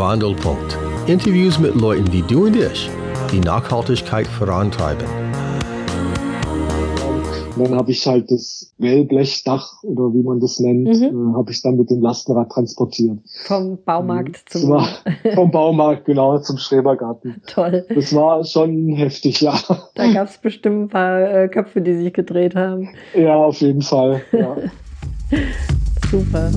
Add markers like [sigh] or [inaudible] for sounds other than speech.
Wandelpunkt. Interviews mit Leuten wie du und ich, die Nachhaltigkeit vorantreiben. Dann habe ich halt das Wellblechdach oder wie man das nennt, Mhm. äh, habe ich dann mit dem Lastenrad transportiert. Vom mhm. Baumarkt zum war [laughs] vom Baumarkt, genau, zum Schrebergarten. Toll. Das war schon heftig, ja. Da gab es bestimmt ein paar äh, Köpfe, die sich gedreht haben. Ja, auf jeden Fall. Ja. [laughs] Super.